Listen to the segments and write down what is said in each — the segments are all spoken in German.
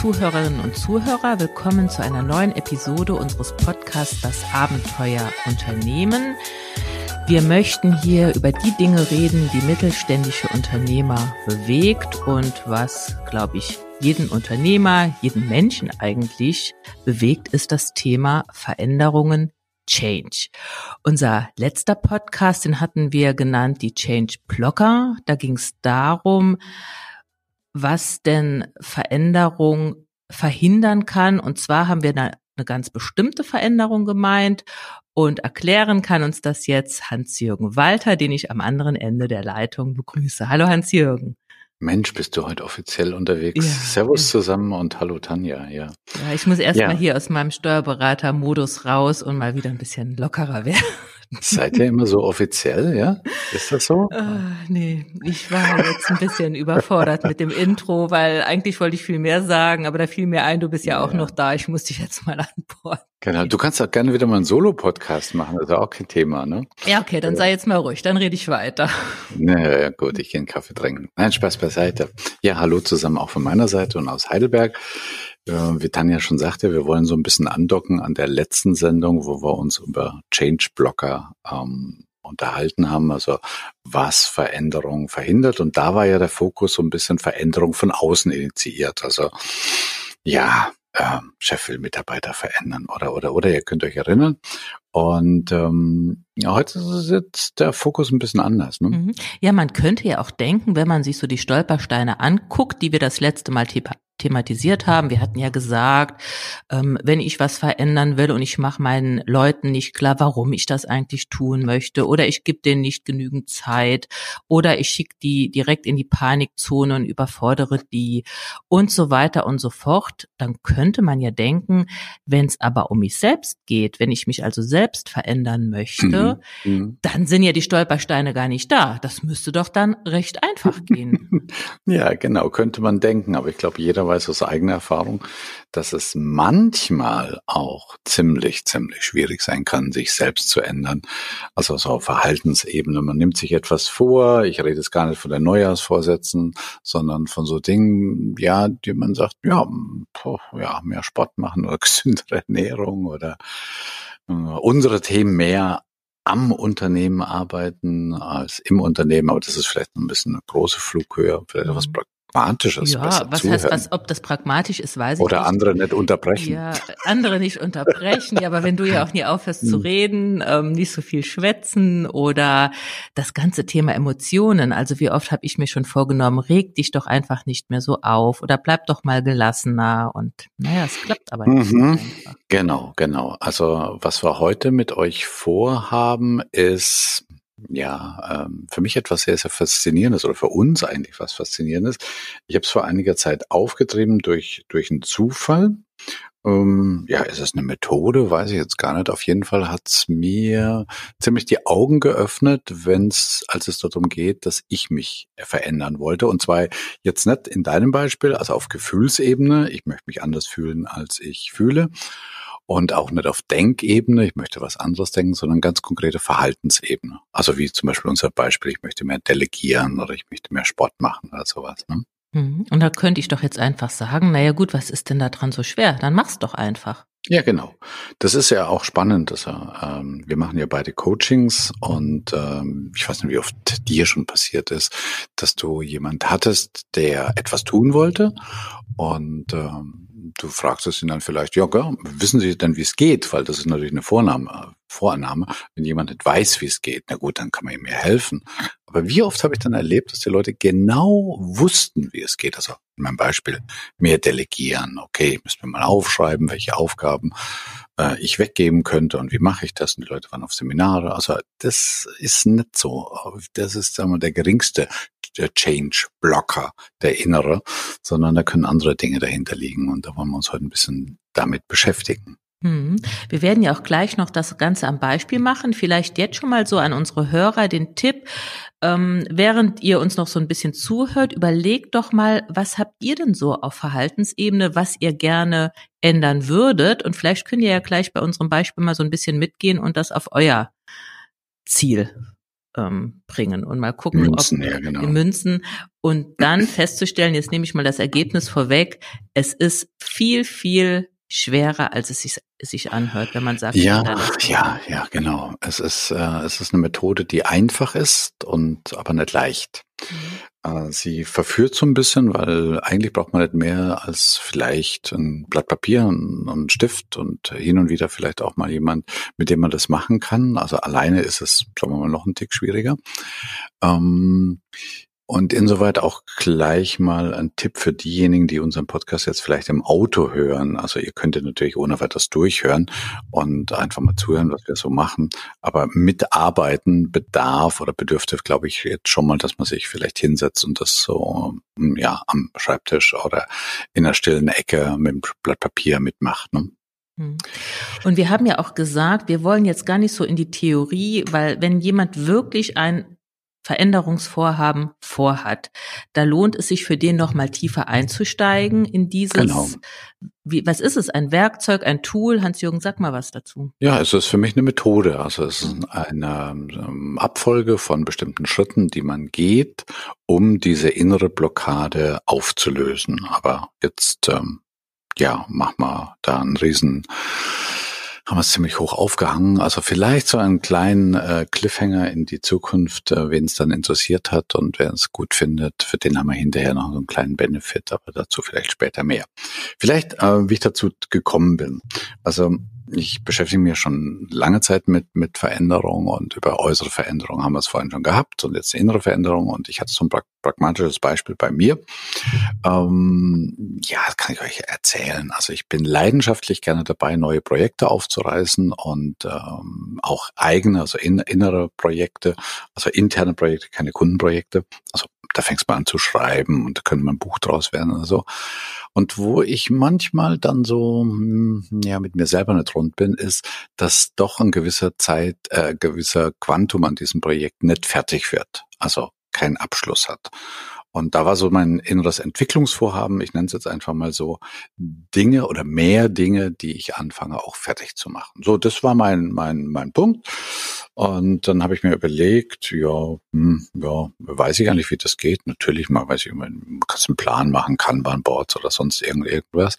Zuhörerinnen und Zuhörer, willkommen zu einer neuen Episode unseres Podcasts Das Abenteuer Unternehmen. Wir möchten hier über die Dinge reden, die mittelständische Unternehmer bewegt und was, glaube ich, jeden Unternehmer, jeden Menschen eigentlich bewegt, ist das Thema Veränderungen, Change. Unser letzter Podcast, den hatten wir genannt die Change Blocker. Da ging es darum, was denn Veränderung verhindern kann. Und zwar haben wir da eine ganz bestimmte Veränderung gemeint und erklären kann uns das jetzt Hans-Jürgen Walter, den ich am anderen Ende der Leitung begrüße. Hallo Hans-Jürgen. Mensch, bist du heute offiziell unterwegs. Ja. Servus zusammen und hallo Tanja, ja. Ja, ich muss erst ja. mal hier aus meinem Steuerberater-Modus raus und mal wieder ein bisschen lockerer werden. Seid ihr immer so offiziell, ja? Ist das so? Uh, nee, ich war jetzt ein bisschen überfordert mit dem Intro, weil eigentlich wollte ich viel mehr sagen, aber da fiel mir ein, du bist ja auch ja. noch da, ich muss dich jetzt mal antworten. Genau, du kannst auch gerne wieder mal einen Solo-Podcast machen, das ist auch kein Thema, ne? Ja, okay, dann sei jetzt mal ruhig, dann rede ich weiter. Naja, gut, ich gehe einen Kaffee trinken. Nein, Spaß beiseite. Ja, hallo zusammen auch von meiner Seite und aus Heidelberg. Wie Tanja schon sagte, wir wollen so ein bisschen andocken an der letzten Sendung, wo wir uns über Change Blocker ähm, unterhalten haben, also was Veränderung verhindert. Und da war ja der Fokus so ein bisschen Veränderung von außen initiiert. Also ja, äh, Chef will Mitarbeiter verändern oder oder oder ihr könnt euch erinnern. Und ähm, heute ist jetzt der Fokus ein bisschen anders. Ne? Mhm. Ja, man könnte ja auch denken, wenn man sich so die Stolpersteine anguckt, die wir das letzte Mal thematisiert haben. Wir hatten ja gesagt, ähm, wenn ich was verändern will und ich mache meinen Leuten nicht klar, warum ich das eigentlich tun möchte, oder ich gebe denen nicht genügend Zeit, oder ich schicke die direkt in die Panikzone und überfordere die und so weiter und so fort, dann könnte man ja denken, wenn es aber um mich selbst geht, wenn ich mich also selbst verändern möchte, mhm. mhm. dann sind ja die Stolpersteine gar nicht da. Das müsste doch dann recht einfach gehen. ja, genau, könnte man denken, aber ich glaube, jeder weiß aus eigener Erfahrung, dass es manchmal auch ziemlich, ziemlich schwierig sein kann, sich selbst zu ändern. Also so auf Verhaltensebene. Man nimmt sich etwas vor. Ich rede jetzt gar nicht von den Neujahrsvorsätzen, sondern von so Dingen, ja, die man sagt, ja, ja, mehr Sport machen oder gesündere Ernährung oder unsere Themen mehr am Unternehmen arbeiten als im Unternehmen, aber das ist vielleicht ein bisschen eine große Flughöhe, vielleicht etwas pragmatisches. Ja, was zuhören. heißt, was, ob das pragmatisch ist, weiß ich Oder nicht. Oder andere nicht unterbrechen. Ja, andere nicht unterbrechen. ja, aber wenn du ja auch nie aufhörst zu hm. reden, ähm, nicht so viel schwätzen oder das ganze Thema Emotionen. Also wie oft habe ich mir schon vorgenommen, reg dich doch einfach nicht mehr so auf oder bleib doch mal gelassener. Und naja, es klappt aber nicht. Mhm. Genau, genau. Also was wir heute mit euch vorhaben, ist ja, ähm, für mich etwas sehr, sehr Faszinierendes oder für uns eigentlich was Faszinierendes. Ich habe es vor einiger Zeit aufgetrieben durch, durch einen Zufall. Ähm, ja, ist es eine Methode? Weiß ich jetzt gar nicht. Auf jeden Fall hat es mir ziemlich die Augen geöffnet, wenn es, als es darum geht, dass ich mich verändern wollte. Und zwar jetzt nicht in deinem Beispiel, also auf Gefühlsebene. Ich möchte mich anders fühlen, als ich fühle und auch nicht auf Denkebene, ich möchte was anderes denken, sondern ganz konkrete Verhaltensebene. Also wie zum Beispiel unser Beispiel, ich möchte mehr delegieren oder ich möchte mehr Sport machen oder sowas. Ne? Mhm. Und da könnte ich doch jetzt einfach sagen, naja gut, was ist denn da dran so schwer? Dann mach's doch einfach. Ja, genau. Das ist ja auch spannend. Dass, ähm, wir machen ja beide Coachings und ähm, ich weiß nicht, wie oft dir schon passiert ist, dass du jemand hattest, der etwas tun wollte und ähm, du fragst es ihn dann vielleicht, ja, gell, wissen Sie denn, wie es geht? Weil das ist natürlich eine Vorname, Vorannahme. Wenn jemand nicht weiß, wie es geht, na gut, dann kann man ihm mehr helfen. Aber wie oft habe ich dann erlebt, dass die Leute genau wussten, wie es geht? Also in meinem Beispiel, mehr delegieren. Okay, müssen wir mal aufschreiben, welche Aufgaben äh, ich weggeben könnte und wie mache ich das? Und die Leute waren auf Seminare. Also das ist nicht so. Das ist sagen wir, der geringste Change-Blocker, der innere, sondern da können andere Dinge dahinter liegen. Und da wollen wir uns heute ein bisschen damit beschäftigen. Hm. Wir werden ja auch gleich noch das Ganze am Beispiel machen. Vielleicht jetzt schon mal so an unsere Hörer den Tipp, ähm, während ihr uns noch so ein bisschen zuhört, überlegt doch mal, was habt ihr denn so auf Verhaltensebene, was ihr gerne ändern würdet? Und vielleicht könnt ihr ja gleich bei unserem Beispiel mal so ein bisschen mitgehen und das auf euer Ziel ähm, bringen und mal gucken, Münzen, ob ja, genau. die Münzen und dann festzustellen, jetzt nehme ich mal das Ergebnis vorweg, es ist viel, viel schwerer, als es sich, sich anhört, wenn man sagt, Ja, ja, ja, genau. Es ist, äh, es ist eine Methode, die einfach ist und aber nicht leicht. Äh, Sie verführt so ein bisschen, weil eigentlich braucht man nicht mehr als vielleicht ein Blatt Papier und und einen Stift und hin und wieder vielleicht auch mal jemand, mit dem man das machen kann. Also alleine ist es, sagen wir mal, noch ein Tick schwieriger. Ähm, und insoweit auch gleich mal ein Tipp für diejenigen, die unseren Podcast jetzt vielleicht im Auto hören. Also ihr könntet natürlich ohne weiteres durchhören und einfach mal zuhören, was wir so machen. Aber mitarbeiten bedarf oder bedürfte, glaube ich, jetzt schon mal, dass man sich vielleicht hinsetzt und das so, hm, ja, am Schreibtisch oder in einer stillen Ecke mit dem Blatt Papier mitmacht. Ne? Hm. Und wir haben ja auch gesagt, wir wollen jetzt gar nicht so in die Theorie, weil wenn jemand wirklich ein Veränderungsvorhaben vorhat, da lohnt es sich für den noch mal tiefer einzusteigen in dieses. Genau. Wie, was ist es? Ein Werkzeug, ein Tool? Hans-Jürgen, sag mal was dazu. Ja, es ist für mich eine Methode. Also es ist eine ähm, Abfolge von bestimmten Schritten, die man geht, um diese innere Blockade aufzulösen. Aber jetzt, ähm, ja, mach mal da einen riesen, haben wir es ziemlich hoch aufgehangen. Also vielleicht so einen kleinen äh, Cliffhanger in die Zukunft, äh, wen es dann interessiert hat und wer es gut findet, für den haben wir hinterher noch so einen kleinen Benefit, aber dazu vielleicht später mehr. Vielleicht, äh, wie ich dazu gekommen bin. Also ich beschäftige mich schon lange Zeit mit, mit Veränderung und über äußere Veränderung haben wir es vorhin schon gehabt und jetzt innere Veränderung und ich hatte so ein pra pragmatisches Beispiel bei mir. Ähm, ja, das kann ich euch erzählen. Also ich bin leidenschaftlich gerne dabei, neue Projekte aufzureißen und ähm, auch eigene, also in, innere Projekte, also interne Projekte, keine Kundenprojekte. Also da fängst man an zu schreiben und da könnte man ein Buch draus werden oder so. Und wo ich manchmal dann so hm, ja mit mir selber nicht rund bin, ist, dass doch ein gewisser Zeit, äh, gewisser Quantum an diesem Projekt nicht fertig wird. Also keinen Abschluss hat. Und da war so mein inneres Entwicklungsvorhaben, ich nenne es jetzt einfach mal so, Dinge oder mehr Dinge, die ich anfange, auch fertig zu machen. So, das war mein, mein, mein Punkt. Und dann habe ich mir überlegt, ja, hm, ja, weiß ich eigentlich, wie das geht. Natürlich mal, weiß ich, man kannst einen Plan machen, Kanban-Boards oder sonst irgend, irgendwas.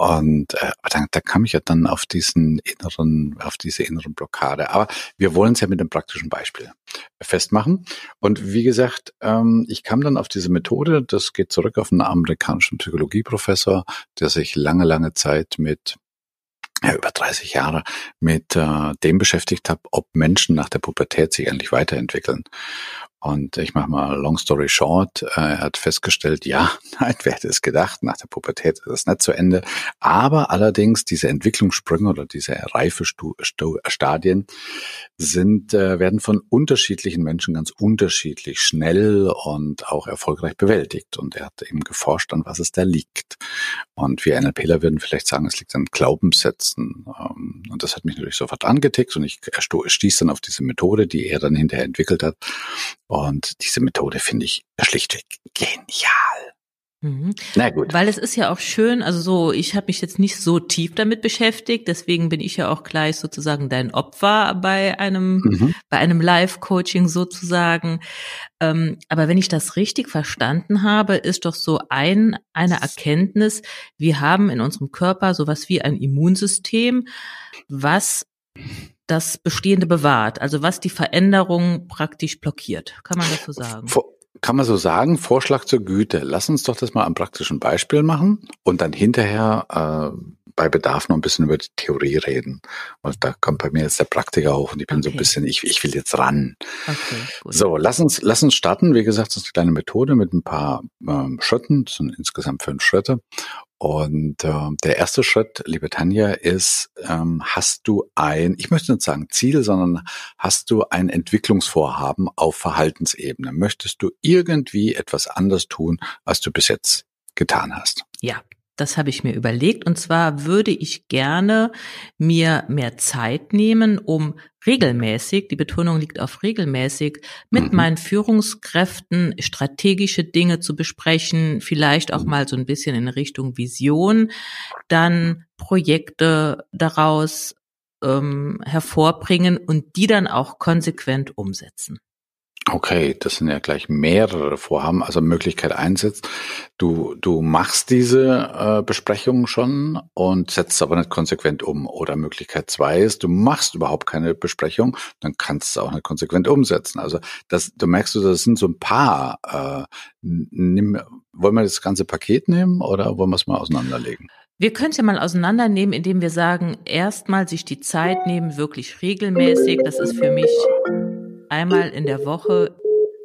Und äh, dann, da kam ich ja dann auf diesen inneren, auf diese inneren Blockade. Aber wir wollen es ja mit einem praktischen Beispiel festmachen. Und wie gesagt, ähm, ich kam dann auf diese Methode. Das geht zurück auf einen amerikanischen Psychologieprofessor, der sich lange, lange Zeit mit ja, über 30 Jahre mit äh, dem beschäftigt habe, ob Menschen nach der Pubertät sich eigentlich weiterentwickeln. Und ich mache mal long story short, äh, er hat festgestellt, ja, nein, wer hätte es gedacht, nach der Pubertät ist das nicht zu Ende. Aber allerdings diese Entwicklungssprünge oder diese Reifestadien sind, äh, werden von unterschiedlichen Menschen ganz unterschiedlich schnell und auch erfolgreich bewältigt. Und er hat eben geforscht, an was es da liegt. Und wir NLPler würden vielleicht sagen, es liegt an Glaubenssätzen. Ähm, Und das hat mich natürlich sofort angetickt und ich stieß dann auf diese Methode, die er dann hinterher entwickelt hat. Und diese Methode finde ich schlichtweg genial. Mhm. Na gut. Weil es ist ja auch schön, also so, ich habe mich jetzt nicht so tief damit beschäftigt, deswegen bin ich ja auch gleich sozusagen dein Opfer bei einem, Mhm. bei einem Live-Coaching sozusagen. Ähm, aber wenn ich das richtig verstanden habe, ist doch so ein, eine Erkenntnis, wir haben in unserem Körper sowas wie ein Immunsystem, was das Bestehende bewahrt, also was die Veränderung praktisch blockiert. Kann man das so sagen? Kann man so sagen, Vorschlag zur Güte. Lass uns doch das mal am praktischen Beispiel machen und dann hinterher äh, bei Bedarf noch ein bisschen über die Theorie reden. Und da kommt bei mir jetzt der Praktiker hoch und ich bin so ein Okay. bisschen, ich, ich will jetzt ran. Okay, gut. So, lass uns, lass uns starten. Wie gesagt, das ist eine kleine Methode mit ein paar ähm, Schritten. Das sind insgesamt fünf Schritte. Und ähm, der erste Schritt, liebe Tanja, ist, ähm, hast du ein, ich möchte nicht sagen Ziel, sondern hast du ein Entwicklungsvorhaben auf Verhaltensebene? Möchtest du irgendwie etwas anders tun, als du bis jetzt getan hast? Ja, das habe ich mir überlegt. Und zwar würde ich gerne mir mehr Zeit nehmen, um regelmäßig, die Betonung liegt auf regelmäßig, mit Mhm. meinen Führungskräften strategische Dinge zu besprechen, vielleicht auch Mhm. mal so ein bisschen in Richtung Vision, dann Projekte daraus ähm, hervorbringen und die dann auch konsequent umsetzen. Okay, das sind ja gleich mehrere Vorhaben. Also Möglichkeit eins jetzt, du, du machst diese äh, Besprechungen schon und setzt aber nicht konsequent um. Oder Möglichkeit zwei ist, du machst überhaupt keine Besprechung, dann kannst du auch nicht konsequent umsetzen. Also das, du merkst du, das sind so ein paar. Äh, nimm, wollen wir das ganze Paket nehmen oder wollen wir es mal auseinanderlegen? Wir können es ja mal auseinandernehmen, indem wir sagen, erstmal sich die Zeit nehmen, wirklich regelmäßig. Das ist für mich einmal in der Woche.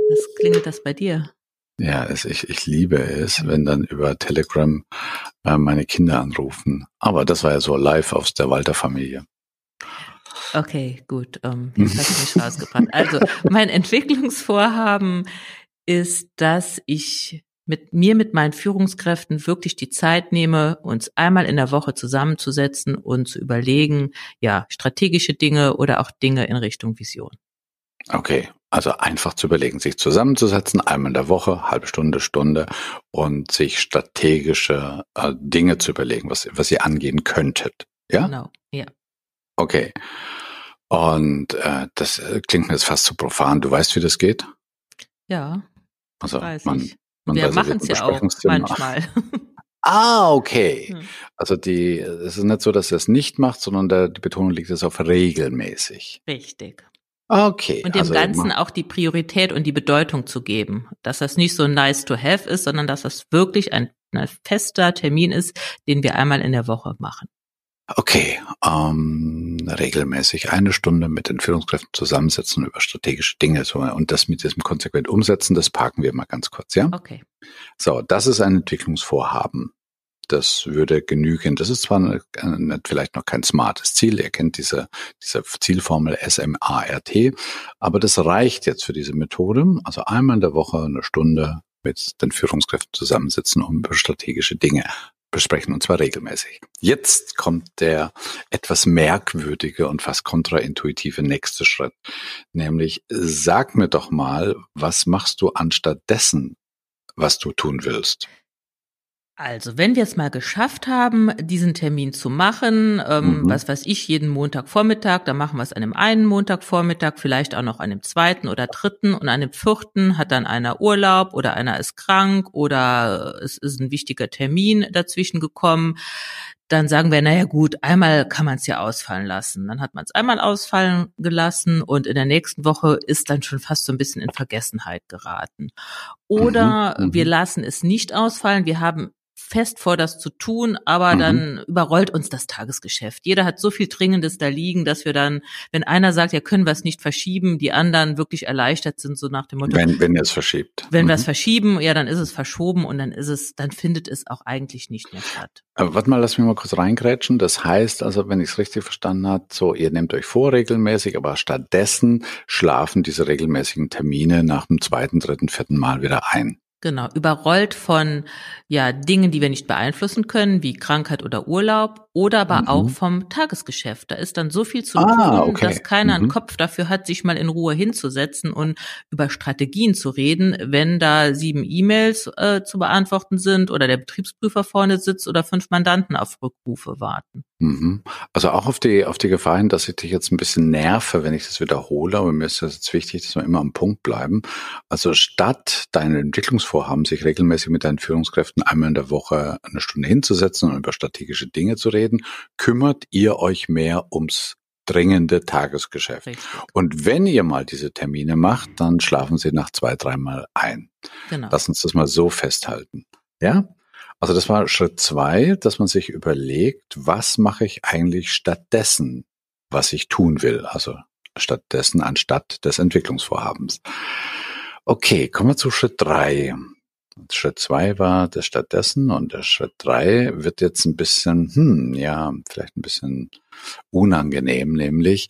Was klingelt das bei dir? Ja, es, ich, ich liebe es, wenn dann über Telegram äh, meine Kinder anrufen. Aber das war ja so live aus der Walter-Familie. Okay, gut. Ähm, jetzt hast du mich rausgebracht. Also mein Entwicklungsvorhaben ist, dass ich mit mir, mit meinen Führungskräften wirklich die Zeit nehme, uns einmal in der Woche zusammenzusetzen und zu überlegen, ja, strategische Dinge oder auch Dinge in Richtung Vision. Okay, also einfach zu überlegen, sich zusammenzusetzen, einmal in der Woche, halbe Stunde, Stunde und sich strategische äh, Dinge zu überlegen, was, was ihr angehen könntet. Ja? Genau, ja. Okay. Und äh, das äh, klingt mir jetzt fast zu profan. Du weißt, wie das geht? Ja. Also weiß man, ich. man Wir machen es ja auch manchmal. Ah, okay. Hm. Also die, es ist nicht so, dass er es nicht macht, sondern der, die Betonung liegt jetzt auf regelmäßig. Richtig. Okay. Und dem also Ganzen auch die Priorität und die Bedeutung zu geben. Dass das nicht so nice to have ist, sondern dass das wirklich ein, ein fester Termin ist, den wir einmal in der Woche machen. Okay, ähm, regelmäßig eine Stunde mit den Führungskräften zusammensetzen über strategische Dinge so, und das mit diesem konsequent umsetzen, das parken wir mal ganz kurz, ja? Okay. So, das ist ein Entwicklungsvorhaben. Das würde genügen. Das ist zwar vielleicht noch kein smartes Ziel, ihr kennt diese, diese Zielformel SMART, aber das reicht jetzt für diese Methode. Also einmal in der Woche eine Stunde mit den Führungskräften zusammensitzen und über strategische Dinge besprechen, und zwar regelmäßig. Jetzt kommt der etwas merkwürdige und fast kontraintuitive nächste Schritt, nämlich sag mir doch mal, was machst du anstatt dessen, was du tun willst? Also, wenn wir es mal geschafft haben, diesen Termin zu machen, ähm, Mhm. was weiß ich, jeden Montagvormittag, dann machen wir es an dem einen Montagvormittag, vielleicht auch noch an dem zweiten oder dritten und an dem vierten hat dann einer Urlaub oder einer ist krank oder es ist ein wichtiger Termin dazwischen gekommen. Dann sagen wir, naja gut, einmal kann man es ja ausfallen lassen. Dann hat man es einmal ausfallen gelassen und in der nächsten Woche ist dann schon fast so ein bisschen in Vergessenheit geraten. Oder Mhm, mhm. wir lassen es nicht ausfallen. Wir haben fest vor, das zu tun, aber Mhm. dann überrollt uns das Tagesgeschäft. Jeder hat so viel Dringendes da liegen, dass wir dann, wenn einer sagt, ja, können wir es nicht verschieben, die anderen wirklich erleichtert sind, so nach dem Motto, wenn, Wenn, wenn ihr es verschiebt. wir Mhm. es verschieben, ja, dann ist es verschoben und dann ist es, dann findet es auch eigentlich nicht mehr statt. Aber warte mal, lass mich mal kurz reingrätschen. Das heißt also, wenn ich es richtig verstanden habe, so ihr nehmt euch vor regelmäßig, aber stattdessen schlafen diese regelmäßigen Termine nach dem zweiten, dritten, vierten Mal wieder ein. Genau, überrollt von ja Dingen, die wir nicht beeinflussen können, wie Krankheit oder Urlaub, oder aber Mhm. auch vom Tagesgeschäft. Da ist dann so viel zu Ah, tun, okay. dass keiner einen Mhm. Kopf dafür hat, sich mal in Ruhe hinzusetzen und über Strategien zu reden, wenn da sieben E-Mails äh, zu beantworten sind oder der Betriebsprüfer vorne sitzt oder fünf Mandanten auf Rückrufe warten. Mhm. Also auch auf die, auf die Gefahr hin, dass ich dich jetzt ein bisschen nerve, wenn ich das wiederhole, aber mir ist das jetzt wichtig, dass wir immer am Punkt bleiben. Also statt deine Entwicklungsvorhaben, sich regelmäßig mit deinen Führungskräften einmal in der Woche eine Stunde hinzusetzen und über strategische Dinge zu reden, kümmert ihr euch mehr ums dringende Tagesgeschäft. Richtig. Und wenn ihr mal diese Termine macht, dann schlafen sie nach zwei, dreimal ein. Genau. Lass uns das mal so festhalten. Ja? Also das war Schritt zwei, dass man sich überlegt, was mache ich eigentlich stattdessen, was ich tun will. Also stattdessen anstatt des Entwicklungsvorhabens. Okay, kommen wir zu Schritt drei. Schritt zwei war das stattdessen und der Schritt drei wird jetzt ein bisschen, hm, ja, vielleicht ein bisschen unangenehm, nämlich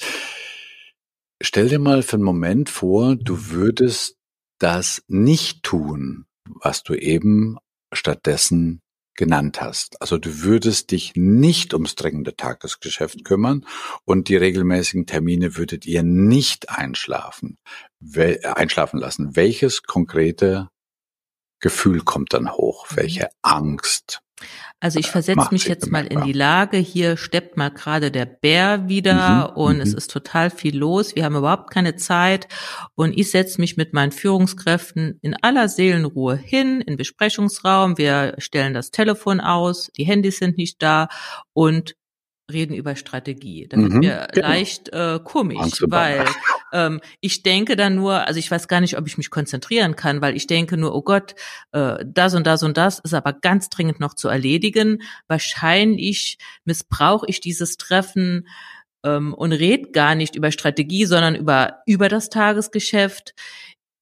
stell dir mal für einen Moment vor, du würdest das nicht tun, was du eben stattdessen genannt hast. Also du würdest dich nicht ums dringende Tagesgeschäft kümmern und die regelmäßigen Termine würdet ihr nicht einschlafen, äh, einschlafen lassen. Welches konkrete Gefühl kommt dann hoch? Mhm. Welche Angst? Also ich versetze mich jetzt mal in die Lage, hier steppt mal gerade der Bär wieder mhm, und es mhm. ist total viel los, wir haben überhaupt keine Zeit und ich setze mich mit meinen Führungskräften in aller Seelenruhe hin, in Besprechungsraum, wir stellen das Telefon aus, die Handys sind nicht da und reden über Strategie. Das mhm, wird mir genau. leicht äh, komisch, weil ähm, ich denke dann nur, also ich weiß gar nicht, ob ich mich konzentrieren kann, weil ich denke nur, oh Gott, äh, das und das und das ist aber ganz dringend noch zu erledigen. Wahrscheinlich missbrauche ich dieses Treffen ähm, und red gar nicht über Strategie, sondern über über das Tagesgeschäft.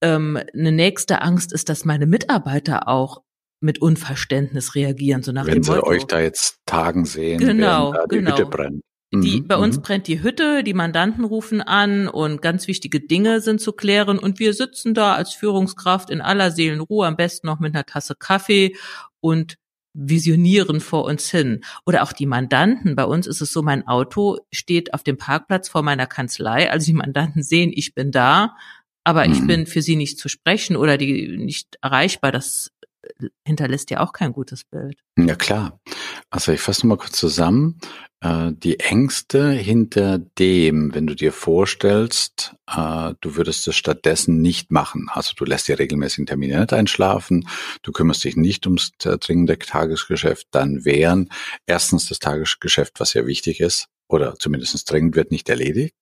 Ähm, eine nächste Angst ist, dass meine Mitarbeiter auch mit Unverständnis reagieren, so nach Wenn dem sie Motto. euch da jetzt tagen sehen, genau, da die genau. Hütte brennt. Die, Mhm, bei uns mhm. brennt die Hütte, die Mandanten rufen an und ganz wichtige Dinge sind zu klären und wir sitzen da als Führungskraft in aller Seelenruhe, am besten noch mit einer Tasse Kaffee und visionieren vor uns hin. Oder auch die Mandanten. Bei uns ist es so, mein Auto steht auf dem Parkplatz vor meiner Kanzlei. Also die Mandanten sehen, ich bin da, aber ich Mhm. bin für sie nicht zu sprechen oder die nicht erreichbar. Das hinterlässt ja auch kein gutes Bild. Ja klar. Also ich fasse mal kurz zusammen. Äh, Die Ängste hinter dem, wenn du dir vorstellst, äh, du würdest es stattdessen nicht machen. Also du lässt dir regelmäßig Termine nicht einschlafen, du kümmerst dich nicht ums äh, dringende Tagesgeschäft, dann wären erstens das Tagesgeschäft, was ja wichtig ist, oder zumindest dringend wird nicht erledigt.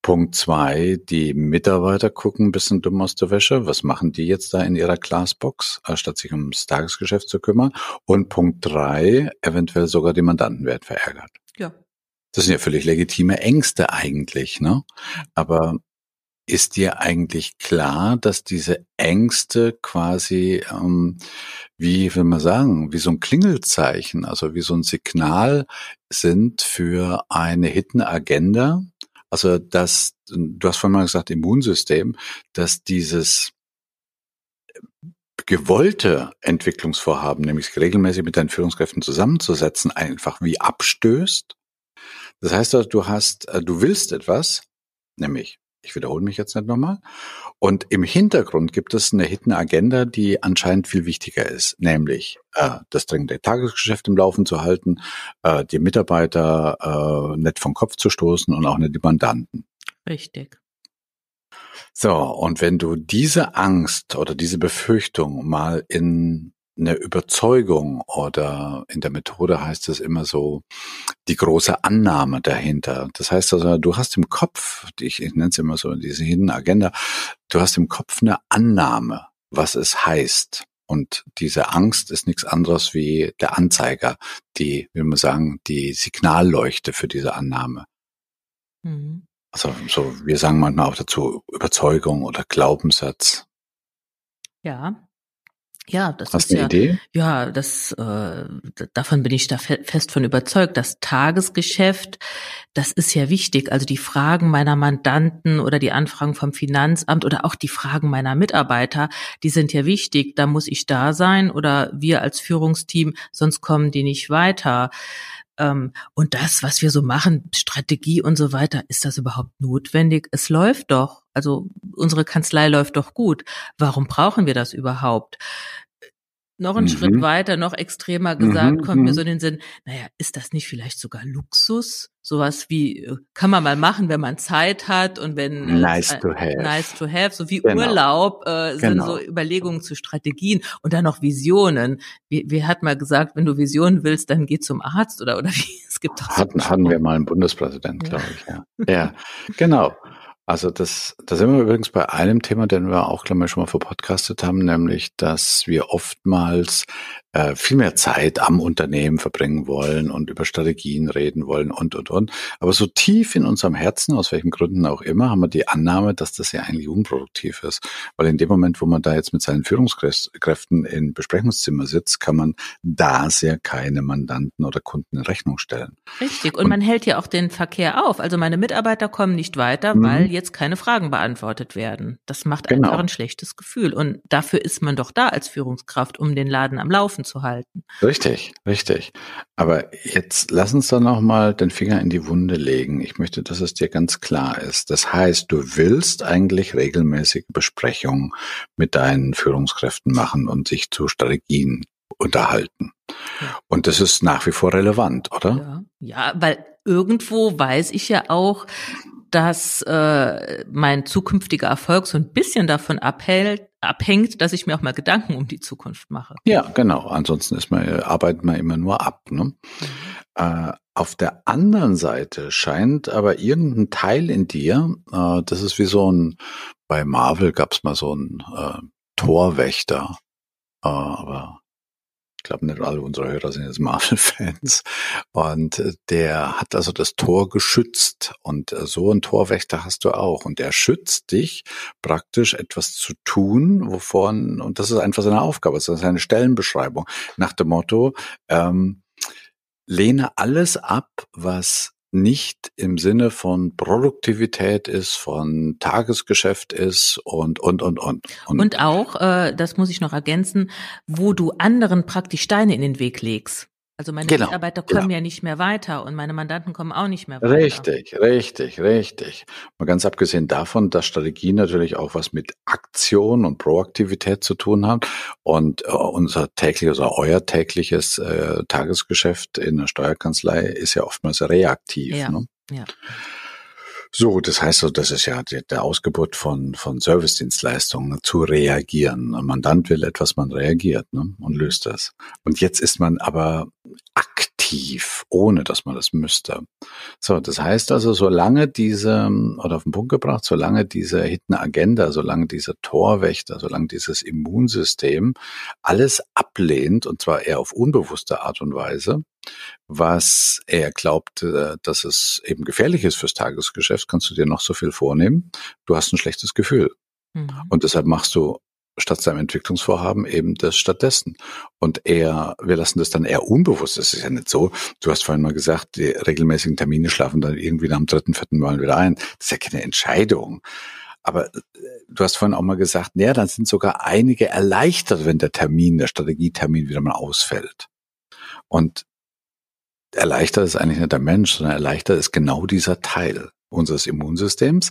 Punkt zwei, die Mitarbeiter gucken ein bisschen dumm aus der Wäsche. Was machen die jetzt da in ihrer Glassbox, äh, statt sich ums Tagesgeschäft zu kümmern? Und Punkt drei, eventuell sogar die Mandanten werden verärgert. Ja. Das sind ja völlig legitime Ängste eigentlich, ne? Aber ist dir eigentlich klar, dass diese Ängste quasi, ähm, wie will man sagen, wie so ein Klingelzeichen, also wie so ein Signal sind für eine Hidden Agenda? Also, dass, du hast vorhin mal gesagt, Immunsystem, dass dieses gewollte Entwicklungsvorhaben, nämlich regelmäßig mit deinen Führungskräften zusammenzusetzen, einfach wie abstößt. Das heißt, du hast, äh, du willst etwas, nämlich, ich wiederhole mich jetzt nicht nochmal, und im Hintergrund gibt es eine Hidden Agenda, die anscheinend viel wichtiger ist, nämlich äh, das dringende Tagesgeschäft im Laufen zu halten, äh, die Mitarbeiter äh, nicht vom Kopf zu stoßen und auch nicht die Mandanten. Richtig. So, und wenn du diese Angst oder diese Befürchtung mal in eine Überzeugung oder in der Methode heißt es immer so die große Annahme dahinter. Das heißt also, du hast im Kopf, ich, ich nenne es immer so diese Hidden Agenda, du hast im Kopf eine Annahme, was es heißt. Und diese Angst ist nichts anderes wie der Anzeiger, die, wie man sagen, die Signalleuchte für diese Annahme. Mhm. Also so, wir sagen manchmal auch dazu Überzeugung oder Glaubenssatz. Ja. Ja, das Hast ist eine ja, Idee? ja, das äh, davon bin ich da fe fest von überzeugt. Das Tagesgeschäft, das ist ja wichtig. Also die Fragen meiner Mandanten oder die Anfragen vom Finanzamt oder auch die Fragen meiner Mitarbeiter, die sind ja wichtig. Da muss ich da sein oder wir als Führungsteam, sonst kommen die nicht weiter. Ähm, und das, was wir so machen, Strategie und so weiter, ist das überhaupt notwendig? Es läuft doch. Also unsere Kanzlei läuft doch gut. Warum brauchen wir das überhaupt? Noch einen Mhm. Schritt weiter, noch extremer gesagt, Mhm, kommt mir mhm. so in den Sinn, naja, ist das nicht vielleicht sogar Luxus? Sowas wie, äh, kann man mal machen, wenn man Zeit hat und wenn äh, Nice äh, to have. nice to have, so wie Genau. Urlaub äh, sind Genau. so Überlegungen zu Strategien und dann noch Visionen. Wie, wie hat mal gesagt, wenn du Visionen willst, dann geh zum Arzt oder oder wie? Es gibt so Hatten, hatten wir mal einen Bundespräsident, Ja. glaube ich, ja. Ja, genau. Also das, da sind wir übrigens bei einem Thema, den wir auch, glaube ich, schon mal verpodcastet haben, nämlich, dass wir oftmals äh, viel mehr Zeit am Unternehmen verbringen wollen und über Strategien reden wollen und, und, und. Aber so tief in unserem Herzen, aus welchen Gründen auch immer, haben wir die Annahme, dass das ja eigentlich unproduktiv ist. Weil in dem Moment, wo man da jetzt mit seinen Führungskräften im Besprechungszimmer sitzt, kann man da sehr keine Mandanten oder Kunden in Rechnung stellen. Richtig. Und, Und- man hält ja auch den Verkehr auf. Also meine Mitarbeiter kommen nicht weiter, Mhm. weil jetzt keine Fragen beantwortet werden. Das macht Genau. einfach ein schlechtes Gefühl. Und dafür ist man doch da als Führungskraft, um den Laden am Laufen zu halten. Richtig, richtig. Aber jetzt lass uns dann noch mal den Finger in die Wunde legen. Ich möchte, dass es dir ganz klar ist. Das heißt, du willst eigentlich regelmäßige Besprechungen mit deinen Führungskräften machen und sich zu Strategien unterhalten. Ja. Und das ist nach wie vor relevant, oder? Ja, ja weil irgendwo weiß ich ja auch, dass äh, mein zukünftiger Erfolg so ein bisschen davon abhält, abhängt, dass ich mir auch mal Gedanken um die Zukunft mache. Ja, genau. Ansonsten ist man, arbeitet man immer nur ab. Ne? Mhm. Äh, auf der anderen Seite scheint aber irgendein Teil in dir, äh, das ist wie so ein, bei Marvel gab es mal so ein äh, Torwächter, äh, aber ich glaube, nicht alle unsere Hörer sind jetzt Marvel-Fans. Und äh, der hat also das Tor geschützt. Und äh, so ein Torwächter hast du auch. Und der schützt dich praktisch etwas zu tun, wovon, und das ist einfach seine Aufgabe, das ist seine Stellenbeschreibung, nach dem Motto, ähm, lehne alles ab, was nicht im Sinne von Produktivität ist, von Tagesgeschäft ist und, und, und, und. Und, und auch, äh, das muss ich noch ergänzen, wo du anderen praktisch Steine in den Weg legst. Also meine genau, Mitarbeiter kommen genau. ja nicht mehr weiter und meine Mandanten kommen auch nicht mehr weiter. Richtig, richtig, richtig. Mal ganz abgesehen davon, dass Strategie natürlich auch was mit Aktion und Proaktivität zu tun hat und äh, unser tägliches oder euer tägliches äh, Tagesgeschäft in der Steuerkanzlei ist ja oftmals reaktiv. Ja, ne? ja. So, das heißt so, das ist ja der, der Ausgebot von, von Servicedienstleistungen, zu reagieren. Ein Mandant will etwas, man reagiert ne, und löst das. Und jetzt ist man aber aktiv, ohne dass man das müsste. So, das heißt also, solange diese, oder auf den Punkt gebracht, solange diese Hidden Agenda, solange dieser Torwächter, solange dieses Immunsystem alles ablehnt, und zwar eher auf unbewusste Art und Weise, was er glaubt, äh, dass es eben gefährlich ist fürs Tagesgeschäft, kannst du dir noch so viel vornehmen. Du hast ein schlechtes Gefühl. Mhm. Und deshalb machst du statt seinem Entwicklungsvorhaben eben das stattdessen. Und er, wir lassen das dann eher unbewusst. Das ist ja nicht so. Du hast vorhin mal gesagt, die regelmäßigen Termine schlafen dann irgendwie am dritten, vierten Mal wieder ein. Das ist ja keine Entscheidung. Aber äh, du hast vorhin auch mal gesagt, naja, dann sind sogar einige erleichtert, wenn der Termin, der Strategietermin wieder mal ausfällt. Und erleichtert ist eigentlich nicht der Mensch, sondern erleichtert ist genau dieser Teil unseres Immunsystems,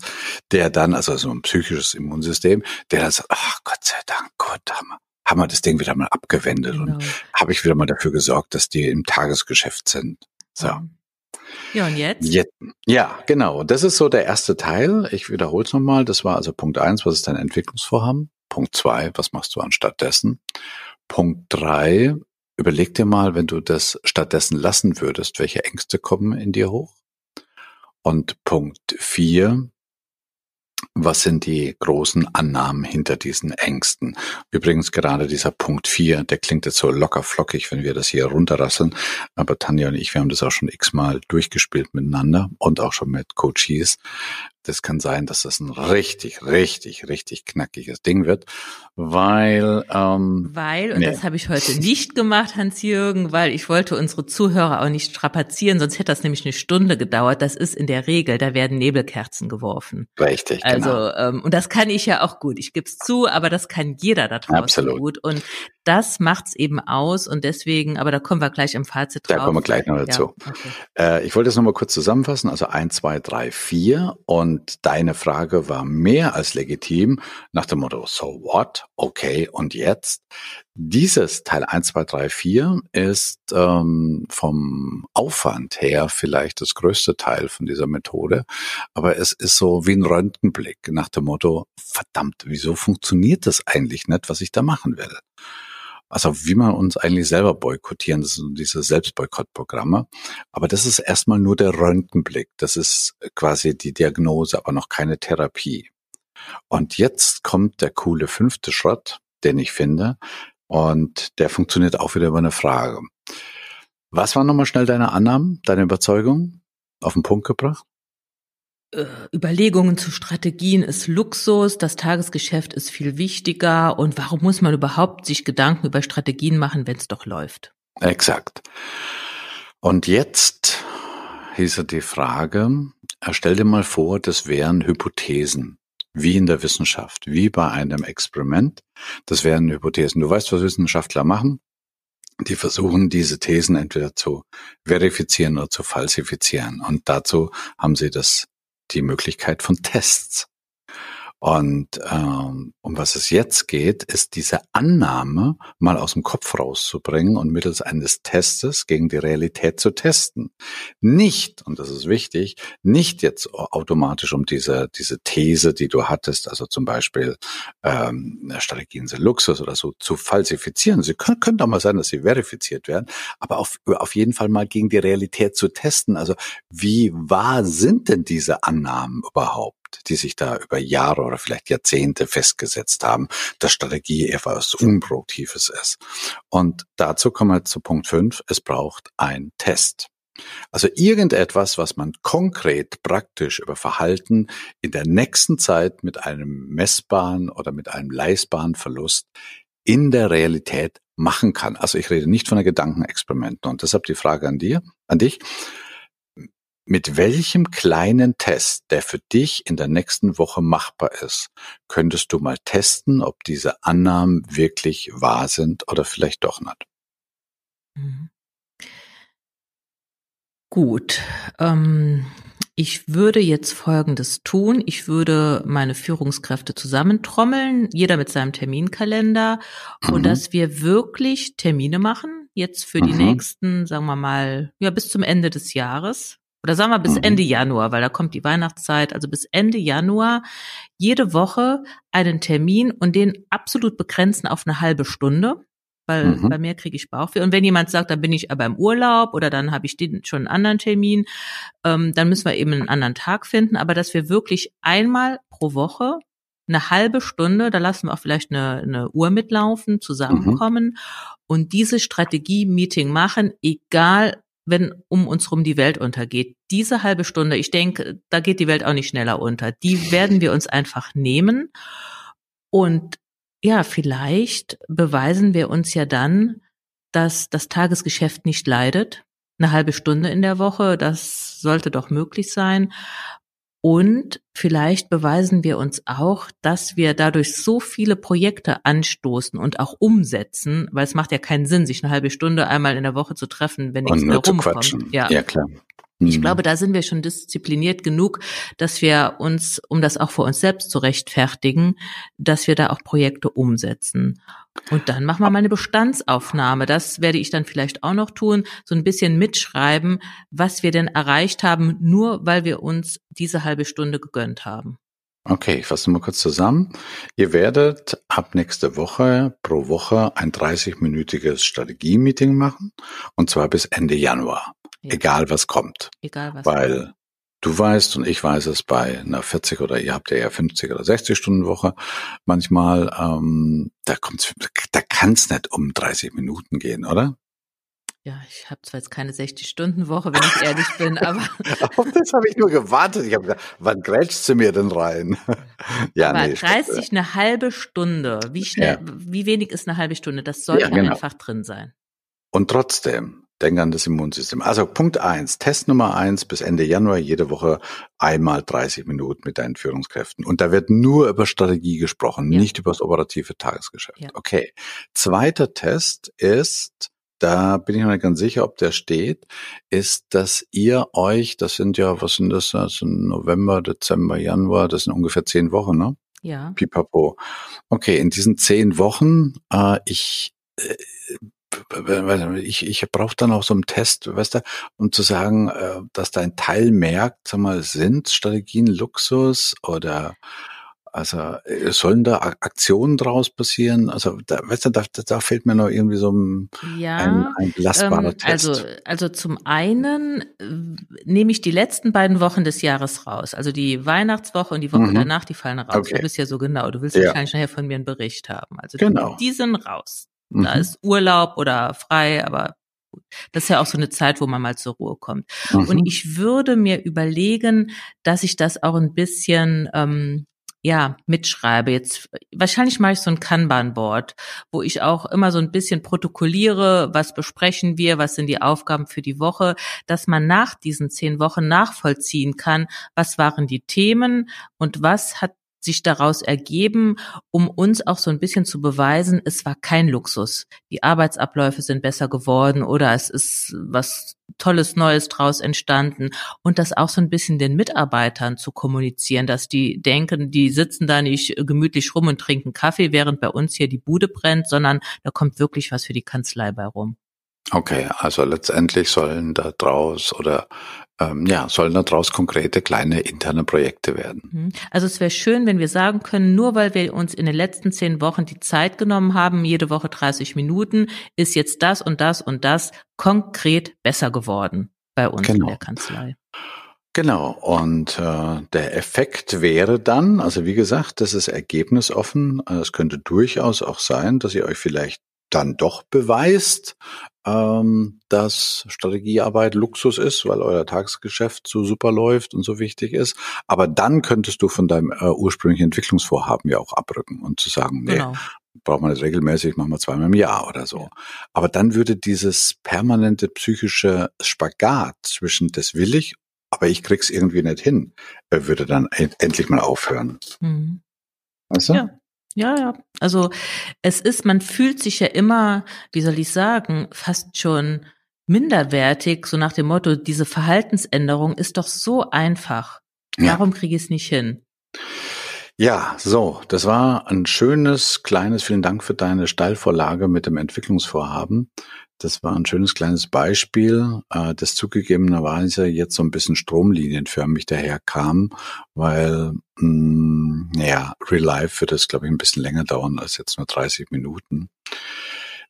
der dann, also so ein psychisches Immunsystem, der dann sagt, ach Gott sei Dank, Gott, haben wir, haben wir das Ding wieder mal abgewendet genau. und habe ich wieder mal dafür gesorgt, dass die im Tagesgeschäft sind. So. Ja, und jetzt? jetzt? Ja, genau. Das ist so der erste Teil. Ich wiederhole es nochmal. Das war also Punkt eins, was ist dein Entwicklungsvorhaben? Punkt zwei, was machst du anstatt dessen? Punkt drei, Überleg dir mal, wenn du das stattdessen lassen würdest, welche Ängste kommen in dir hoch? Und Punkt vier, was sind die großen Annahmen hinter diesen Ängsten? Übrigens gerade dieser Punkt vier, der klingt jetzt so locker flockig, wenn wir das hier runterrasseln. Aber Tanja und ich, wir haben das auch schon x-mal durchgespielt miteinander und auch schon mit Coaches das kann sein, dass das ein richtig, richtig, richtig knackiges Ding wird, weil ähm, weil und nee. das habe ich heute nicht gemacht, Hans-Jürgen, weil ich wollte unsere Zuhörer auch nicht strapazieren, sonst hätte das nämlich eine Stunde gedauert. Das ist in der Regel, da werden Nebelkerzen geworfen. Richtig. Also genau. ähm, und das kann ich ja auch gut. Ich gebe es zu, aber das kann jeder da draußen Absolut. gut und das macht's eben aus und deswegen, aber da kommen wir gleich im Fazit drauf. Da kommen wir gleich noch dazu. Ja, okay. äh, ich wollte es nochmal kurz zusammenfassen. Also eins, zwei, drei, vier und deine Frage war mehr als legitim nach dem Motto, so what? Okay, und jetzt? Dieses Teil eins, zwei, drei, vier ist ähm, vom Aufwand her vielleicht das größte Teil von dieser Methode, aber es ist so wie ein Röntgenblick nach dem Motto, verdammt, wieso funktioniert das eigentlich nicht, was ich da machen will? Also wie man uns eigentlich selber boykottieren, das sind diese Selbstboykottprogramme. Aber das ist erstmal nur der Röntgenblick. Das ist quasi die Diagnose, aber noch keine Therapie. Und jetzt kommt der coole fünfte Schritt, den ich finde. Und der funktioniert auch wieder über eine Frage. Was war nochmal schnell deine Annahmen, deine Überzeugung auf den Punkt gebracht? Äh, Überlegungen zu Strategien ist Luxus, das Tagesgeschäft ist viel wichtiger und warum muss man überhaupt sich Gedanken über Strategien machen, wenn es doch läuft? Exakt. Und jetzt hieße die Frage, stell dir mal vor, das wären Hypothesen, wie in der Wissenschaft, wie bei einem Experiment. Das wären Hypothesen. Du weißt, was Wissenschaftler machen? Die versuchen, diese Thesen entweder zu verifizieren oder zu falsifizieren. Und dazu haben sie das die Möglichkeit von Tests. Und ähm, um was es jetzt geht, ist diese Annahme mal aus dem Kopf rauszubringen und mittels eines Testes gegen die Realität zu testen. Nicht, und das ist wichtig, nicht jetzt automatisch um diese, diese These, die du hattest, also zum Beispiel ähm, Strategien sind Luxus oder so, zu falsifizieren. Sie können, können doch mal sein, dass sie verifiziert werden, aber auf, auf jeden Fall mal gegen die Realität zu testen. Also wie wahr sind denn diese Annahmen überhaupt? Die sich da über Jahre oder vielleicht Jahrzehnte festgesetzt haben, dass Strategie etwas Unproduktives ist. Und dazu kommen wir zu Punkt 5. Es braucht ein Test. Also irgendetwas, was man konkret praktisch über Verhalten in der nächsten Zeit mit einem messbaren oder mit einem leistbaren Verlust in der Realität machen kann. Also ich rede nicht von einer Gedankenexperimenten. Und deshalb die Frage an dir, an dich. Mit welchem kleinen Test, der für dich in der nächsten Woche machbar ist, könntest du mal testen, ob diese Annahmen wirklich wahr sind oder vielleicht doch nicht? Mhm. Gut. Ähm, ich würde jetzt Folgendes tun. Ich würde meine Führungskräfte zusammentrommeln, jeder mit seinem Terminkalender, mhm. und dass wir wirklich Termine machen, jetzt für die mhm. nächsten, sagen wir mal, ja, bis zum Ende des Jahres oder sagen wir bis mhm. Ende Januar, weil da kommt die Weihnachtszeit, also bis Ende Januar jede Woche einen Termin und den absolut begrenzen auf eine halbe Stunde, weil mhm. bei mir kriege ich Bauchweh. Und wenn jemand sagt, dann bin ich aber im Urlaub oder dann habe ich den, schon einen anderen Termin, ähm, dann müssen wir eben einen anderen Tag finden, aber dass wir wirklich einmal pro Woche eine halbe Stunde, da lassen wir auch vielleicht eine, eine Uhr mitlaufen, zusammenkommen mhm. und diese Strategie-Meeting machen, egal wenn um uns rum die Welt untergeht. Diese halbe Stunde, ich denke, da geht die Welt auch nicht schneller unter. Die werden wir uns einfach nehmen. Und ja, vielleicht beweisen wir uns ja dann, dass das Tagesgeschäft nicht leidet. Eine halbe Stunde in der Woche, das sollte doch möglich sein. Und vielleicht beweisen wir uns auch, dass wir dadurch so viele Projekte anstoßen und auch umsetzen, weil es macht ja keinen Sinn, sich eine halbe Stunde einmal in der Woche zu treffen, wenn nichts mehr rumkommt. Ja. ja, klar. Ich mhm. glaube, da sind wir schon diszipliniert genug, dass wir uns, um das auch für uns selbst zu rechtfertigen, dass wir da auch Projekte umsetzen. Und dann machen wir mal eine Bestandsaufnahme. Das werde ich dann vielleicht auch noch tun, so ein bisschen mitschreiben, was wir denn erreicht haben, nur weil wir uns diese halbe Stunde gegönnt haben. Okay, ich fasse mal kurz zusammen. Ihr werdet ab nächste Woche pro Woche ein 30-minütiges Strategie-Meeting machen und zwar bis Ende Januar. Ja. Egal was kommt. Egal was Weil kommt. du weißt und ich weiß es bei einer 40 oder ihr habt ja eher 50 oder 60 Stunden Woche manchmal, ähm, da kommt's, da kann es nicht um 30 Minuten gehen, oder? Ja, ich habe zwar jetzt keine 60-Stunden-Woche, wenn ich ehrlich bin, aber. Auf das habe ich nur gewartet. Ich habe gesagt, wann grätschst du mir denn rein? ja, aber nee, 30 stimmt. eine halbe Stunde. Wie schnell, ja. wie wenig ist eine halbe Stunde? Das sollte ja, genau. einfach drin sein. Und trotzdem, denk an das Immunsystem. Also Punkt eins, Test Nummer eins bis Ende Januar jede Woche einmal 30 Minuten mit deinen Führungskräften. Und da wird nur über Strategie gesprochen, ja. nicht über das operative Tagesgeschäft. Ja. Okay. Zweiter Test ist, da bin ich noch nicht ganz sicher, ob der steht, ist, dass ihr euch, das sind ja, was sind das, das sind November, Dezember, Januar, das sind ungefähr zehn Wochen, ne? Ja. Pipapo. Okay, in diesen zehn Wochen, äh, ich, äh, ich, ich brauche dann auch so einen Test, weißt du, um zu sagen, äh, dass dein Teil merkt, sag mal, sind Strategien Luxus oder also äh, sollen da Aktionen draus passieren? Also da, weißt du, da, da fehlt mir noch irgendwie so ein, ja, ein, ein belastbarer ähm, Test. Also, also zum einen äh, nehme ich die letzten beiden Wochen des Jahres raus. Also die Weihnachtswoche und die Woche mhm. danach, die fallen raus. Okay. Du bist ja so genau. Du willst ja. wahrscheinlich nachher von mir einen Bericht haben. Also genau. die sind raus. Mhm. Da ist Urlaub oder frei, aber das ist ja auch so eine Zeit, wo man mal zur Ruhe kommt. Mhm. Und ich würde mir überlegen, dass ich das auch ein bisschen ähm, ja, mitschreibe. Jetzt wahrscheinlich mache ich so ein Kanban-Board, wo ich auch immer so ein bisschen protokolliere, was besprechen wir, was sind die Aufgaben für die Woche, dass man nach diesen zehn Wochen nachvollziehen kann, was waren die Themen und was hat sich daraus ergeben, um uns auch so ein bisschen zu beweisen, es war kein Luxus. Die Arbeitsabläufe sind besser geworden oder es ist was Tolles Neues draus entstanden und das auch so ein bisschen den Mitarbeitern zu kommunizieren, dass die denken, die sitzen da nicht gemütlich rum und trinken Kaffee, während bei uns hier die Bude brennt, sondern da kommt wirklich was für die Kanzlei bei rum. Okay, also letztendlich sollen da draus oder ähm, ja, sollen da draus konkrete kleine interne Projekte werden. Mhm. Also es wäre schön, wenn wir sagen können, nur weil wir uns in den letzten zehn Wochen die Zeit genommen haben, jede Woche 30 Minuten, ist jetzt das und das und das konkret besser geworden bei uns genau. in der Kanzlei. Genau, und äh, der Effekt wäre dann, also wie gesagt, das ist ergebnisoffen. Es könnte durchaus auch sein, dass ihr euch vielleicht dann doch beweist, ähm, dass Strategiearbeit Luxus ist, weil euer Tagesgeschäft so super läuft und so wichtig ist. Aber dann könntest du von deinem äh, ursprünglichen Entwicklungsvorhaben ja auch abrücken und zu sagen, nee, genau. braucht man nicht regelmäßig, machen wir zweimal im Jahr oder so. Aber dann würde dieses permanente psychische Spagat zwischen das will ich, aber ich krieg's irgendwie nicht hin, äh, würde dann endlich mal aufhören. Mhm. Weißt du? Ja. Ja, ja. Also es ist, man fühlt sich ja immer, wie soll ich sagen, fast schon minderwertig, so nach dem Motto, diese Verhaltensänderung ist doch so einfach. Warum ja. kriege ich es nicht hin? Ja, so, das war ein schönes, kleines, vielen Dank für deine Steilvorlage mit dem Entwicklungsvorhaben. Das war ein schönes kleines Beispiel, äh, das zugegebenerweise jetzt so ein bisschen stromlinienförmig daherkam, weil mh, mm, ja, Real Life wird es, glaube ich, ein bisschen länger dauern als jetzt nur 30 Minuten.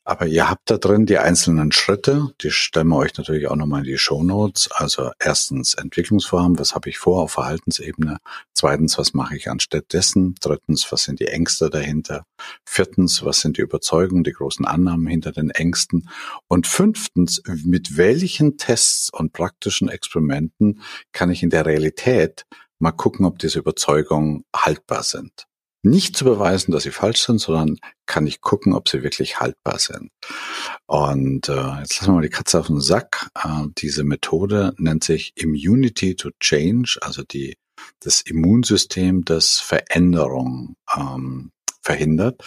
Aber ihr habt da drin die einzelnen Schritte, die stellen wir euch natürlich auch nochmal in die Show Notes. Also erstens Entwicklungsvorhaben, was habe ich vor auf Verhaltensebene? Zweitens, was mache ich anstatt dessen? Drittens, was sind die Ängste dahinter? Viertens, was sind die Überzeugungen, die großen Annahmen hinter den Ängsten? Und fünftens, mit welchen Tests und praktischen Experimenten kann ich in der Realität mal gucken, ob diese Überzeugungen haltbar sind nicht zu beweisen, dass sie falsch sind, sondern kann ich gucken, ob sie wirklich haltbar sind. Und äh, jetzt lassen wir mal die Katze auf den Sack. Äh, diese Methode nennt sich Immunity to Change, also die das Immunsystem, das Veränderung ähm, verhindert.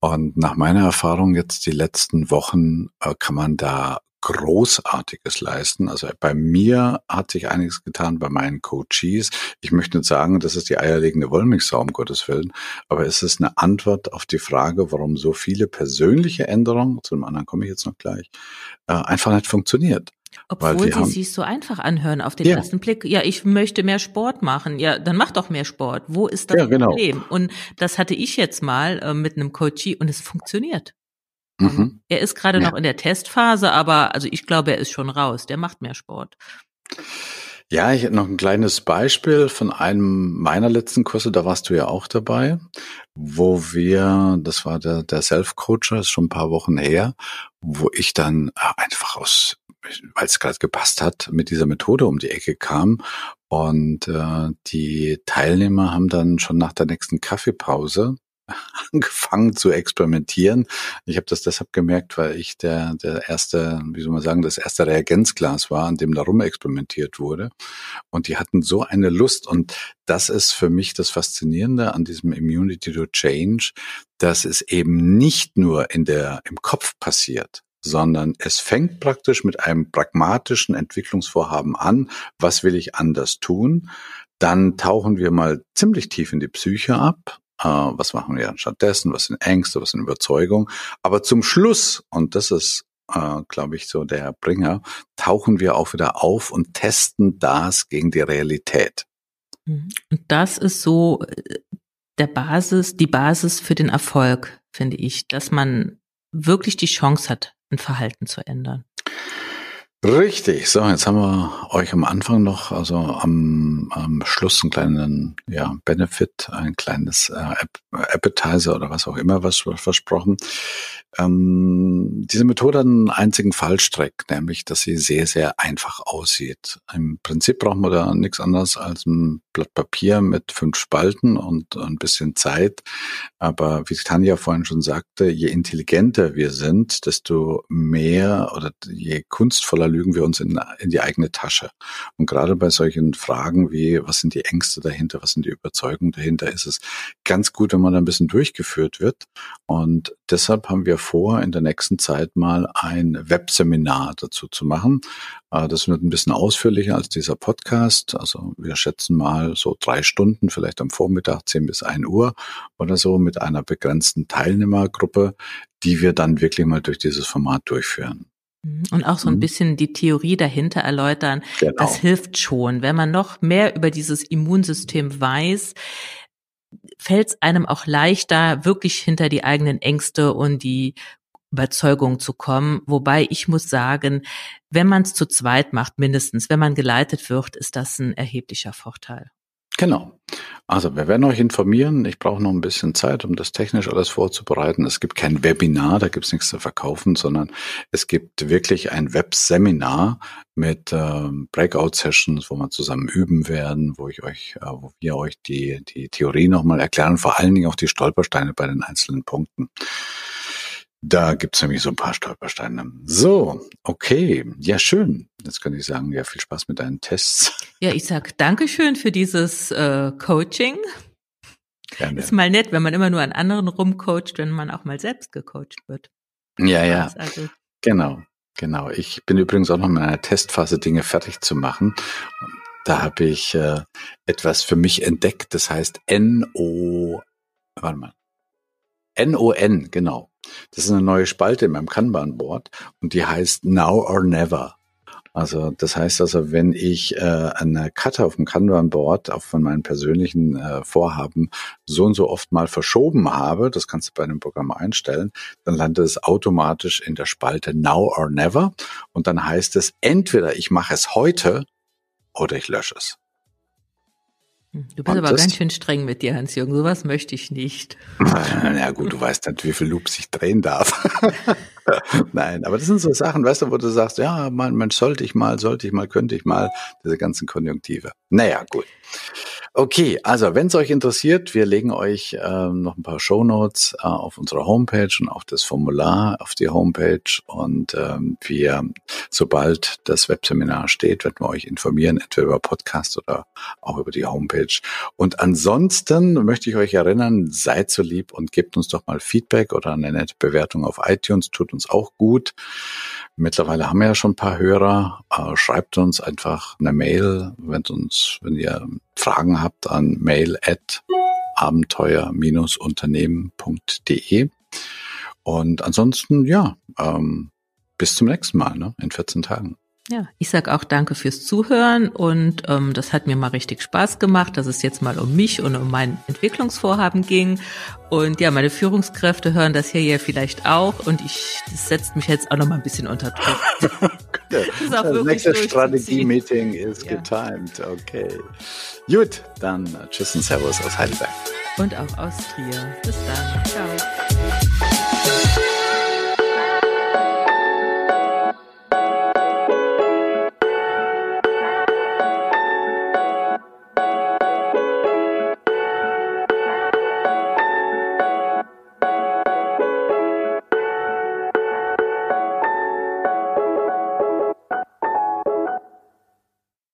Und nach meiner Erfahrung jetzt die letzten Wochen äh, kann man da Großartiges leisten. Also bei mir hat sich einiges getan, bei meinen Coaches. Ich möchte nicht sagen, das ist die eierlegende Wollmilchsau, um Gottes Willen, aber es ist eine Antwort auf die Frage, warum so viele persönliche Änderungen, zu dem anderen komme ich jetzt noch gleich, äh, einfach nicht funktioniert. Obwohl sie sich so einfach anhören auf den ja. ersten Blick. Ja, ich möchte mehr Sport machen. Ja, dann mach doch mehr Sport. Wo ist das ja, genau. Problem? Und das hatte ich jetzt mal äh, mit einem Coachie und es funktioniert. Mhm. Er ist gerade ja. noch in der Testphase, aber also ich glaube, er ist schon raus. Der macht mehr Sport. Ja, ich hätte noch ein kleines Beispiel von einem meiner letzten Kurse, da warst du ja auch dabei, wo wir, das war der, der Self-Coacher, ist schon ein paar Wochen her, wo ich dann äh, einfach aus, weil es gerade gepasst hat, mit dieser Methode um die Ecke kam. Und äh, die Teilnehmer haben dann schon nach der nächsten Kaffeepause angefangen zu experimentieren. Ich habe das deshalb gemerkt, weil ich der, der erste, wie soll man sagen, das erste Reagenzglas war, an dem da rum experimentiert wurde. Und die hatten so eine Lust. Und das ist für mich das Faszinierende an diesem Immunity to Change, dass es eben nicht nur in der, im Kopf passiert, sondern es fängt praktisch mit einem pragmatischen Entwicklungsvorhaben an. Was will ich anders tun? Dann tauchen wir mal ziemlich tief in die Psyche ab was machen wir stattdessen, was sind Ängste, was sind Überzeugungen. Aber zum Schluss, und das ist, äh, glaube ich, so der Bringer, tauchen wir auch wieder auf und testen das gegen die Realität. Mhm. Und das ist so äh, der Basis, die Basis für den Erfolg, finde ich, dass man wirklich die Chance hat, ein Verhalten zu ändern. Richtig. So, jetzt haben wir euch am Anfang noch, also am, am Schluss einen kleinen ja, Benefit, ein kleines äh, Appetizer oder was auch immer was versprochen. Ähm, diese Methode hat einen einzigen Fallstrick, nämlich, dass sie sehr, sehr einfach aussieht. Im Prinzip brauchen wir da nichts anderes als ein Blatt Papier mit fünf Spalten und ein bisschen Zeit. Aber wie Tanja vorhin schon sagte, je intelligenter wir sind, desto mehr oder je kunstvoller lügen wir uns in, in die eigene Tasche. Und gerade bei solchen Fragen wie, was sind die Ängste dahinter, was sind die Überzeugungen dahinter, ist es ganz gut, wenn man ein bisschen durchgeführt wird. Und deshalb haben wir vor, in der nächsten Zeit mal ein Webseminar dazu zu machen. Äh, das wird ein bisschen ausführlicher als dieser Podcast. Also wir schätzen mal so drei Stunden, vielleicht am Vormittag, 10 bis 1 Uhr oder so mit einer begrenzten Teilnehmergruppe, die wir dann wirklich mal durch dieses Format durchführen. Mhm. Und auch so ein mhm. bisschen die Theorie dahinter erläutern. Genau. Das hilft schon. Wenn man noch mehr über dieses Immunsystem weiß, fällt es einem auch leichter, wirklich hinter die eigenen Ängste und die Überzeugung zu kommen. Wobei ich muss sagen, wenn man es zu zweit macht, mindestens, wenn man geleitet wird, ist das ein erheblicher Vorteil. Genau. Also wir werden euch informieren. Ich brauche noch ein bisschen Zeit, um das technisch alles vorzubereiten. Es gibt kein Webinar, da gibt es nichts zu verkaufen, sondern es gibt wirklich ein Webseminar mit äh, Breakout-Sessions, wo wir zusammen üben werden, wo ich euch, äh, wo wir euch die, die Theorie nochmal erklären, vor allen Dingen auch die Stolpersteine bei den einzelnen Punkten. Da gibt's nämlich so ein paar Stolpersteine. So, okay, ja schön. Jetzt kann ich sagen, ja, viel Spaß mit deinen Tests. Ja, ich sag Dankeschön für dieses äh, Coaching. Gerne. Ist mal nett, wenn man immer nur an anderen rumcoacht, wenn man auch mal selbst gecoacht wird. Ja, ja. Also. Genau, genau. Ich bin übrigens auch noch in meiner Testphase, Dinge fertig zu machen. Da habe ich äh, etwas für mich entdeckt, das heißt NO, warte mal, NON, genau. Das ist eine neue Spalte in meinem Kanban-Board und die heißt Now or Never. Also das heißt also, wenn ich äh, eine Cutter auf dem Kanban-Board auch von meinen persönlichen äh, Vorhaben so und so oft mal verschoben habe, das kannst du bei einem Programm einstellen, dann landet es automatisch in der Spalte Now or Never und dann heißt es entweder ich mache es heute oder ich lösche es. Du bist und aber ganz schön streng mit dir, Hans-Jürgen. Sowas möchte ich nicht. Ja gut, du weißt nicht, wie viel Loops ich drehen darf. Nein, aber das sind so Sachen, weißt du, wo du sagst, ja, man, man sollte ich mal, sollte ich mal, könnte ich mal, diese ganzen Konjunktive. Naja, gut. Okay, also wenn es euch interessiert, wir legen euch äh, noch ein paar Shownotes äh, auf unserer Homepage und auch das Formular auf die Homepage. Und ähm, wir, sobald das Webseminar steht, werden wir euch informieren, entweder über Podcast oder auch über die Homepage. Und ansonsten möchte ich euch erinnern, seid so lieb und gebt uns doch mal Feedback oder eine nette Bewertung auf iTunes, tut uns auch gut. Mittlerweile haben wir ja schon ein paar Hörer. Äh, schreibt uns einfach eine Mail, wenn uns, wenn ihr Fragen habt, an mail at abenteuer-unternehmen.de. Und ansonsten, ja, ähm, bis zum nächsten Mal, ne, in 14 Tagen. Ja, ich sag auch danke fürs Zuhören und ähm, das hat mir mal richtig Spaß gemacht, dass es jetzt mal um mich und um mein Entwicklungsvorhaben ging. Und ja, meine Führungskräfte hören das hier ja vielleicht auch und ich, das setzt mich jetzt auch noch mal ein bisschen unter Druck. das, das nächste Strategie-Meeting ist ja. getimed, okay. Gut, dann tschüss und Servus aus Heidelberg. Und auch aus Trier. Bis dann. Ciao.